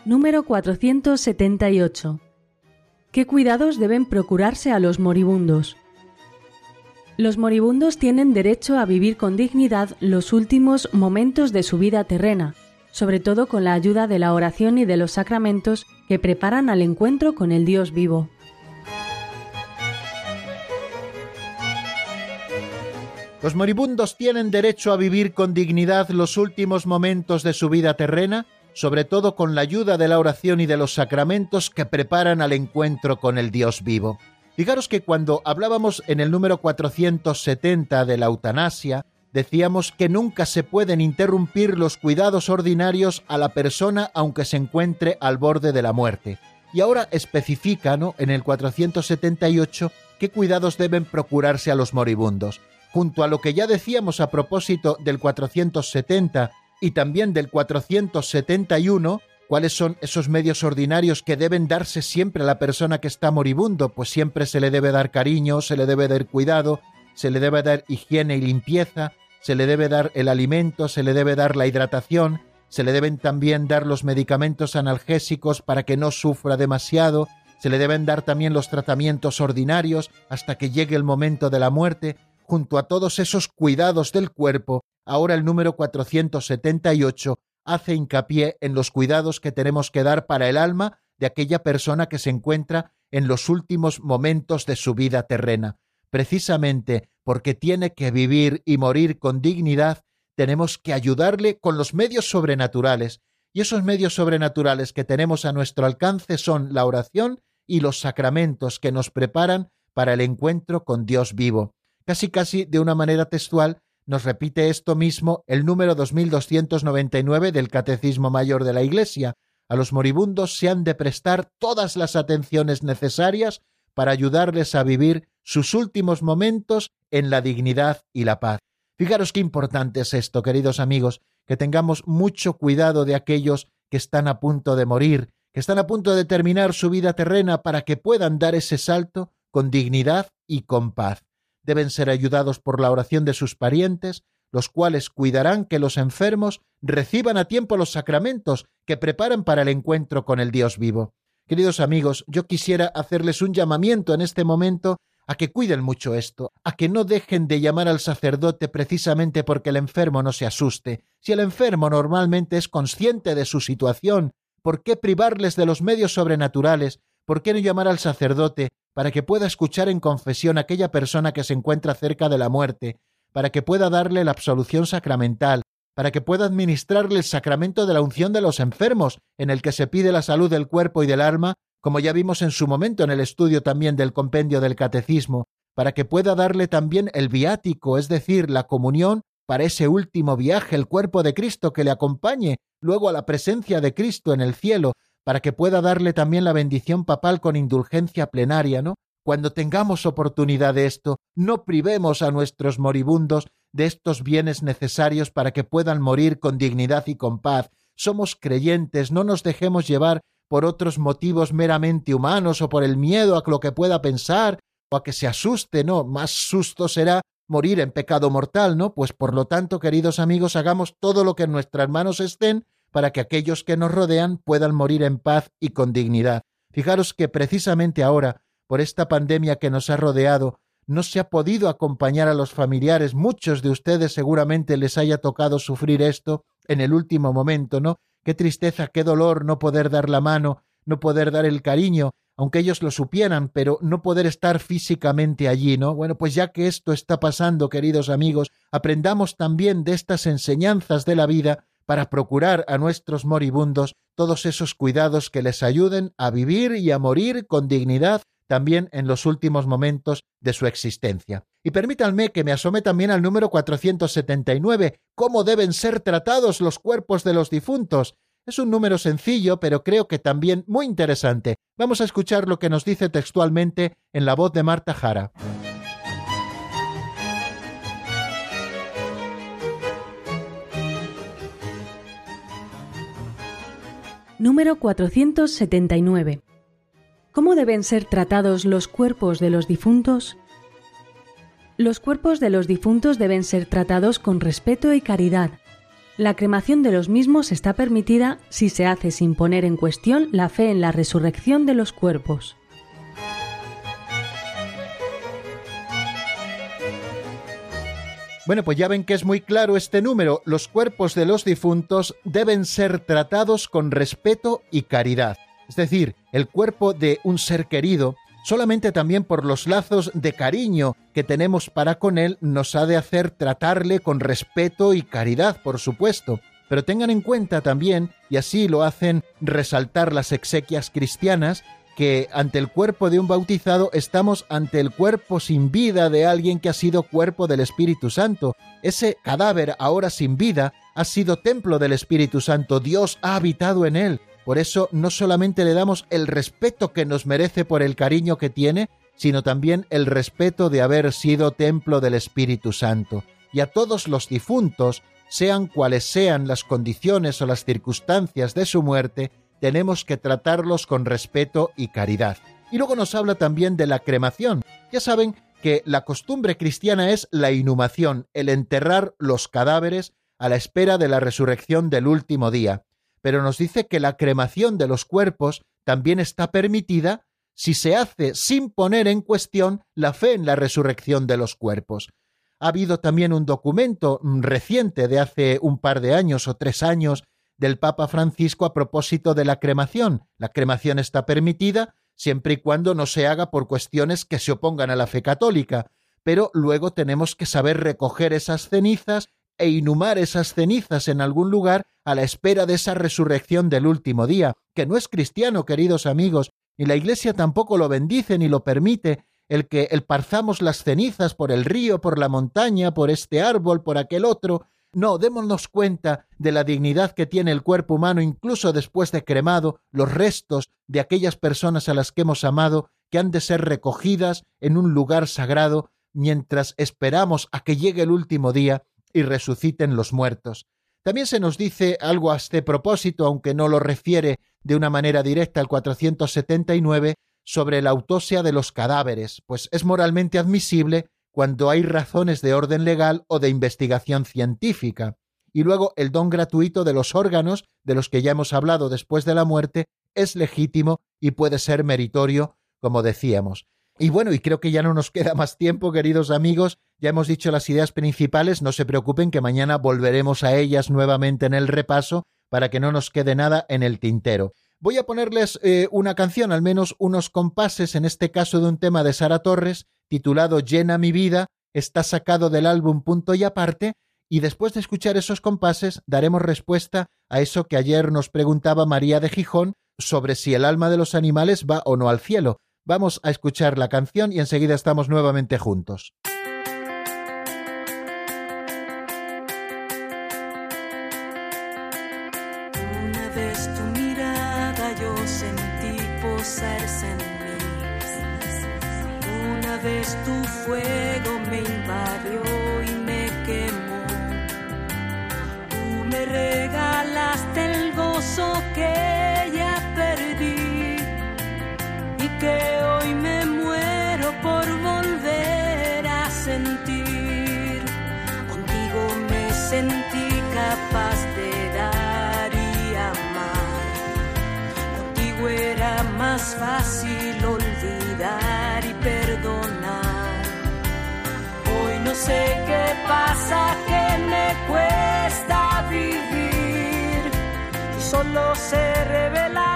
Número 478. ¿Qué cuidados deben procurarse a los moribundos? Los moribundos tienen derecho a vivir con dignidad los últimos momentos de su vida terrena, sobre todo con la ayuda de la oración y de los sacramentos que preparan al encuentro con el Dios vivo. ¿Los moribundos tienen derecho a vivir con dignidad los últimos momentos de su vida terrena? Sobre todo con la ayuda de la oración y de los sacramentos que preparan al encuentro con el Dios vivo. Fijaros que cuando hablábamos en el número 470 de la eutanasia, decíamos que nunca se pueden interrumpir los cuidados ordinarios a la persona aunque se encuentre al borde de la muerte. Y ahora especifica ¿no? en el 478 qué cuidados deben procurarse a los moribundos. Junto a lo que ya decíamos a propósito del 470 y también del 471, ¿cuáles son esos medios ordinarios que deben darse siempre a la persona que está moribundo? Pues siempre se le debe dar cariño, se le debe dar cuidado, se le debe dar higiene y limpieza, se le debe dar el alimento, se le debe dar la hidratación, se le deben también dar los medicamentos analgésicos para que no sufra demasiado, se le deben dar también los tratamientos ordinarios hasta que llegue el momento de la muerte, junto a todos esos cuidados del cuerpo ahora el número 478 hace hincapié en los cuidados que tenemos que dar para el alma de aquella persona que se encuentra en los últimos momentos de su vida terrena. Precisamente porque tiene que vivir y morir con dignidad, tenemos que ayudarle con los medios sobrenaturales, y esos medios sobrenaturales que tenemos a nuestro alcance son la oración y los sacramentos que nos preparan para el encuentro con Dios vivo. Casi casi de una manera textual nos repite esto mismo el número 2299 del Catecismo Mayor de la Iglesia. A los moribundos se han de prestar todas las atenciones necesarias para ayudarles a vivir sus últimos momentos en la dignidad y la paz. Fijaros qué importante es esto, queridos amigos, que tengamos mucho cuidado de aquellos que están a punto de morir, que están a punto de terminar su vida terrena para que puedan dar ese salto con dignidad y con paz deben ser ayudados por la oración de sus parientes, los cuales cuidarán que los enfermos reciban a tiempo los sacramentos que preparan para el encuentro con el Dios vivo. Queridos amigos, yo quisiera hacerles un llamamiento en este momento a que cuiden mucho esto, a que no dejen de llamar al sacerdote precisamente porque el enfermo no se asuste. Si el enfermo normalmente es consciente de su situación, ¿por qué privarles de los medios sobrenaturales? ¿Por qué no llamar al sacerdote para que pueda escuchar en confesión a aquella persona que se encuentra cerca de la muerte, para que pueda darle la absolución sacramental, para que pueda administrarle el sacramento de la unción de los enfermos, en el que se pide la salud del cuerpo y del alma, como ya vimos en su momento en el estudio también del compendio del catecismo, para que pueda darle también el viático, es decir, la comunión, para ese último viaje, el cuerpo de Cristo que le acompañe luego a la presencia de Cristo en el cielo, para que pueda darle también la bendición papal con indulgencia plenaria, ¿no? Cuando tengamos oportunidad de esto, no privemos a nuestros moribundos de estos bienes necesarios para que puedan morir con dignidad y con paz. Somos creyentes, no nos dejemos llevar por otros motivos meramente humanos o por el miedo a lo que pueda pensar o a que se asuste, no, más susto será morir en pecado mortal, ¿no? Pues por lo tanto, queridos amigos, hagamos todo lo que en nuestras manos estén para que aquellos que nos rodean puedan morir en paz y con dignidad. Fijaros que precisamente ahora, por esta pandemia que nos ha rodeado, no se ha podido acompañar a los familiares. Muchos de ustedes seguramente les haya tocado sufrir esto en el último momento, ¿no? Qué tristeza, qué dolor no poder dar la mano, no poder dar el cariño, aunque ellos lo supieran, pero no poder estar físicamente allí, ¿no? Bueno, pues ya que esto está pasando, queridos amigos, aprendamos también de estas enseñanzas de la vida para procurar a nuestros moribundos todos esos cuidados que les ayuden a vivir y a morir con dignidad también en los últimos momentos de su existencia. Y permítanme que me asome también al número 479, cómo deben ser tratados los cuerpos de los difuntos. Es un número sencillo, pero creo que también muy interesante. Vamos a escuchar lo que nos dice textualmente en la voz de Marta Jara. Número 479. ¿Cómo deben ser tratados los cuerpos de los difuntos? Los cuerpos de los difuntos deben ser tratados con respeto y caridad. La cremación de los mismos está permitida si se hace sin poner en cuestión la fe en la resurrección de los cuerpos. Bueno, pues ya ven que es muy claro este número. Los cuerpos de los difuntos deben ser tratados con respeto y caridad. Es decir, el cuerpo de un ser querido solamente también por los lazos de cariño que tenemos para con él nos ha de hacer tratarle con respeto y caridad, por supuesto. Pero tengan en cuenta también, y así lo hacen resaltar las exequias cristianas, que ante el cuerpo de un bautizado estamos ante el cuerpo sin vida de alguien que ha sido cuerpo del Espíritu Santo. Ese cadáver ahora sin vida ha sido templo del Espíritu Santo. Dios ha habitado en él. Por eso no solamente le damos el respeto que nos merece por el cariño que tiene, sino también el respeto de haber sido templo del Espíritu Santo. Y a todos los difuntos, sean cuales sean las condiciones o las circunstancias de su muerte, tenemos que tratarlos con respeto y caridad. Y luego nos habla también de la cremación. Ya saben que la costumbre cristiana es la inhumación, el enterrar los cadáveres a la espera de la resurrección del último día pero nos dice que la cremación de los cuerpos también está permitida si se hace sin poner en cuestión la fe en la resurrección de los cuerpos. Ha habido también un documento reciente de hace un par de años o tres años del Papa Francisco a propósito de la cremación. La cremación está permitida siempre y cuando no se haga por cuestiones que se opongan a la fe católica, pero luego tenemos que saber recoger esas cenizas e inhumar esas cenizas en algún lugar a la espera de esa resurrección del último día, que no es cristiano, queridos amigos, y la Iglesia tampoco lo bendice ni lo permite, el que el parzamos las cenizas por el río, por la montaña, por este árbol, por aquel otro. No, démonos cuenta de la dignidad que tiene el cuerpo humano incluso después de cremado, los restos de aquellas personas a las que hemos amado, que han de ser recogidas en un lugar sagrado mientras esperamos a que llegue el último día y resuciten los muertos. También se nos dice algo a este propósito, aunque no lo refiere de una manera directa al 479, sobre la autopsia de los cadáveres, pues es moralmente admisible cuando hay razones de orden legal o de investigación científica. Y luego el don gratuito de los órganos, de los que ya hemos hablado después de la muerte, es legítimo y puede ser meritorio, como decíamos. Y bueno, y creo que ya no nos queda más tiempo, queridos amigos. Ya hemos dicho las ideas principales, no se preocupen que mañana volveremos a ellas nuevamente en el repaso para que no nos quede nada en el tintero. Voy a ponerles eh, una canción, al menos unos compases, en este caso de un tema de Sara Torres, titulado Llena mi vida, está sacado del álbum Punto y aparte, y después de escuchar esos compases daremos respuesta a eso que ayer nos preguntaba María de Gijón sobre si el alma de los animales va o no al cielo. Vamos a escuchar la canción y enseguida estamos nuevamente juntos. Solo sé revelarme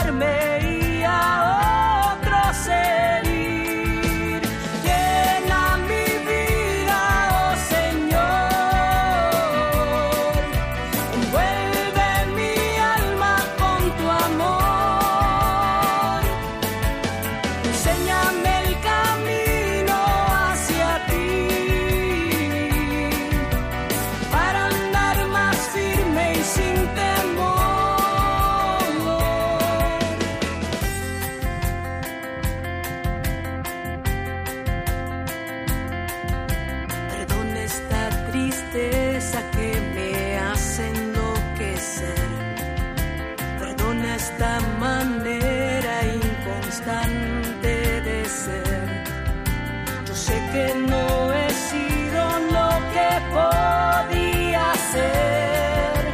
que no he sido lo que podía ser.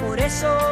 Por eso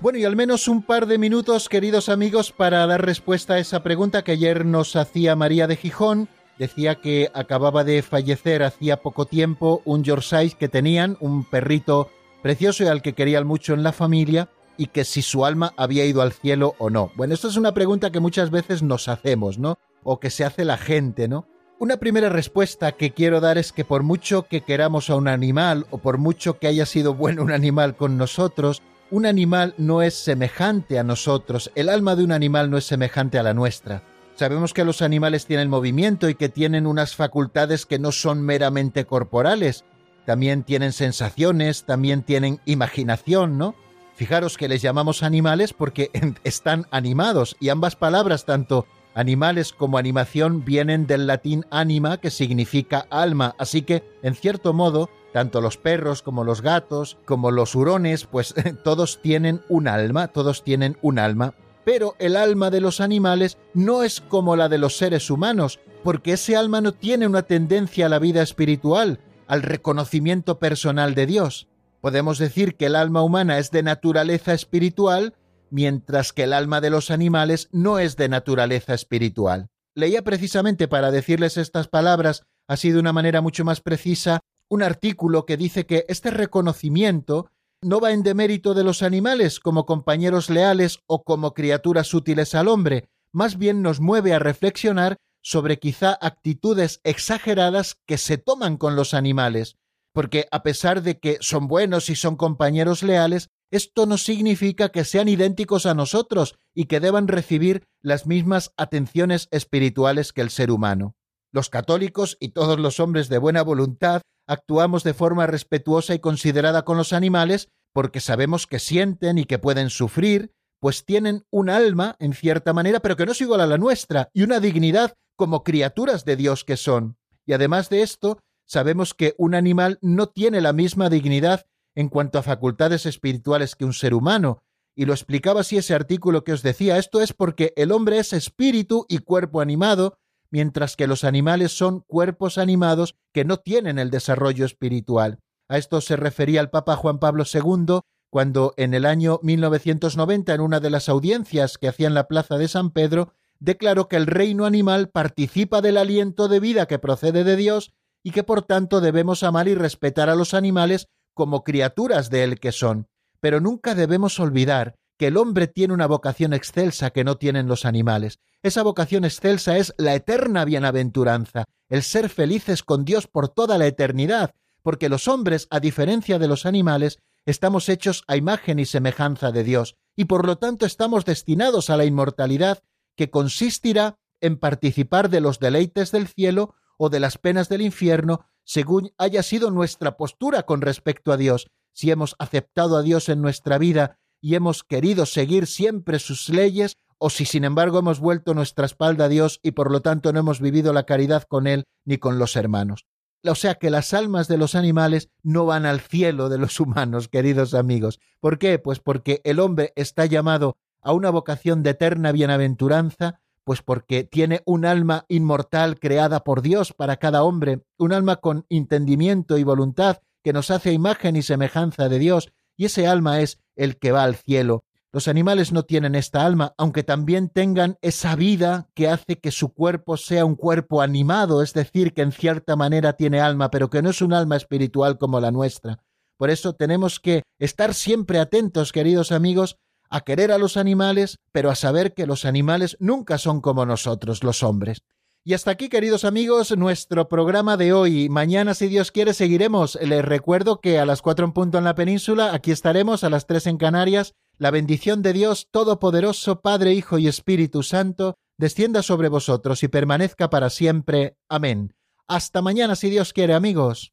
Bueno, y al menos un par de minutos, queridos amigos, para dar respuesta a esa pregunta que ayer nos hacía María de Gijón. Decía que acababa de fallecer hacía poco tiempo un Yorkshire que tenían, un perrito precioso y al que querían mucho en la familia, y que si su alma había ido al cielo o no. Bueno, esto es una pregunta que muchas veces nos hacemos, ¿no? O que se hace la gente, ¿no? Una primera respuesta que quiero dar es que por mucho que queramos a un animal o por mucho que haya sido bueno un animal con nosotros, un animal no es semejante a nosotros, el alma de un animal no es semejante a la nuestra. Sabemos que los animales tienen movimiento y que tienen unas facultades que no son meramente corporales. También tienen sensaciones, también tienen imaginación, ¿no? Fijaros que les llamamos animales porque están animados y ambas palabras, tanto animales como animación, vienen del latín anima, que significa alma. Así que, en cierto modo, tanto los perros como los gatos, como los hurones, pues todos tienen un alma, todos tienen un alma. Pero el alma de los animales no es como la de los seres humanos, porque ese alma no tiene una tendencia a la vida espiritual, al reconocimiento personal de Dios. Podemos decir que el alma humana es de naturaleza espiritual, mientras que el alma de los animales no es de naturaleza espiritual. Leía precisamente para decirles estas palabras así de una manera mucho más precisa un artículo que dice que este reconocimiento no va en demérito de los animales como compañeros leales o como criaturas útiles al hombre, más bien nos mueve a reflexionar sobre quizá actitudes exageradas que se toman con los animales, porque a pesar de que son buenos y son compañeros leales, esto no significa que sean idénticos a nosotros y que deban recibir las mismas atenciones espirituales que el ser humano. Los católicos y todos los hombres de buena voluntad actuamos de forma respetuosa y considerada con los animales porque sabemos que sienten y que pueden sufrir, pues tienen un alma, en cierta manera, pero que no es igual a la nuestra, y una dignidad como criaturas de Dios que son. Y además de esto, sabemos que un animal no tiene la misma dignidad en cuanto a facultades espirituales que un ser humano, y lo explicaba así ese artículo que os decía. Esto es porque el hombre es espíritu y cuerpo animado, mientras que los animales son cuerpos animados que no tienen el desarrollo espiritual. A esto se refería el Papa Juan Pablo II cuando en el año 1990, en una de las audiencias que hacía en la Plaza de San Pedro, declaró que el reino animal participa del aliento de vida que procede de Dios y que por tanto debemos amar y respetar a los animales como criaturas de él que son. Pero nunca debemos olvidar que el hombre tiene una vocación excelsa que no tienen los animales. Esa vocación excelsa es la eterna bienaventuranza, el ser felices con Dios por toda la eternidad, porque los hombres, a diferencia de los animales, estamos hechos a imagen y semejanza de Dios, y por lo tanto estamos destinados a la inmortalidad que consistirá en participar de los deleites del cielo o de las penas del infierno, según haya sido nuestra postura con respecto a Dios, si hemos aceptado a Dios en nuestra vida y hemos querido seguir siempre sus leyes, o si sin embargo hemos vuelto nuestra espalda a Dios y por lo tanto no hemos vivido la caridad con Él ni con los hermanos. O sea que las almas de los animales no van al cielo de los humanos, queridos amigos. ¿Por qué? Pues porque el hombre está llamado a una vocación de eterna bienaventuranza, pues porque tiene un alma inmortal creada por Dios para cada hombre, un alma con entendimiento y voluntad que nos hace imagen y semejanza de Dios, y ese alma es el que va al cielo. Los animales no tienen esta alma, aunque también tengan esa vida que hace que su cuerpo sea un cuerpo animado, es decir, que en cierta manera tiene alma, pero que no es un alma espiritual como la nuestra. Por eso tenemos que estar siempre atentos, queridos amigos, a querer a los animales, pero a saber que los animales nunca son como nosotros, los hombres. Y hasta aquí, queridos amigos, nuestro programa de hoy. Mañana, si Dios quiere, seguiremos. Les recuerdo que a las cuatro en punto en la península, aquí estaremos, a las tres en Canarias. La bendición de Dios Todopoderoso, Padre, Hijo y Espíritu Santo, descienda sobre vosotros y permanezca para siempre. Amén. Hasta mañana, si Dios quiere, amigos.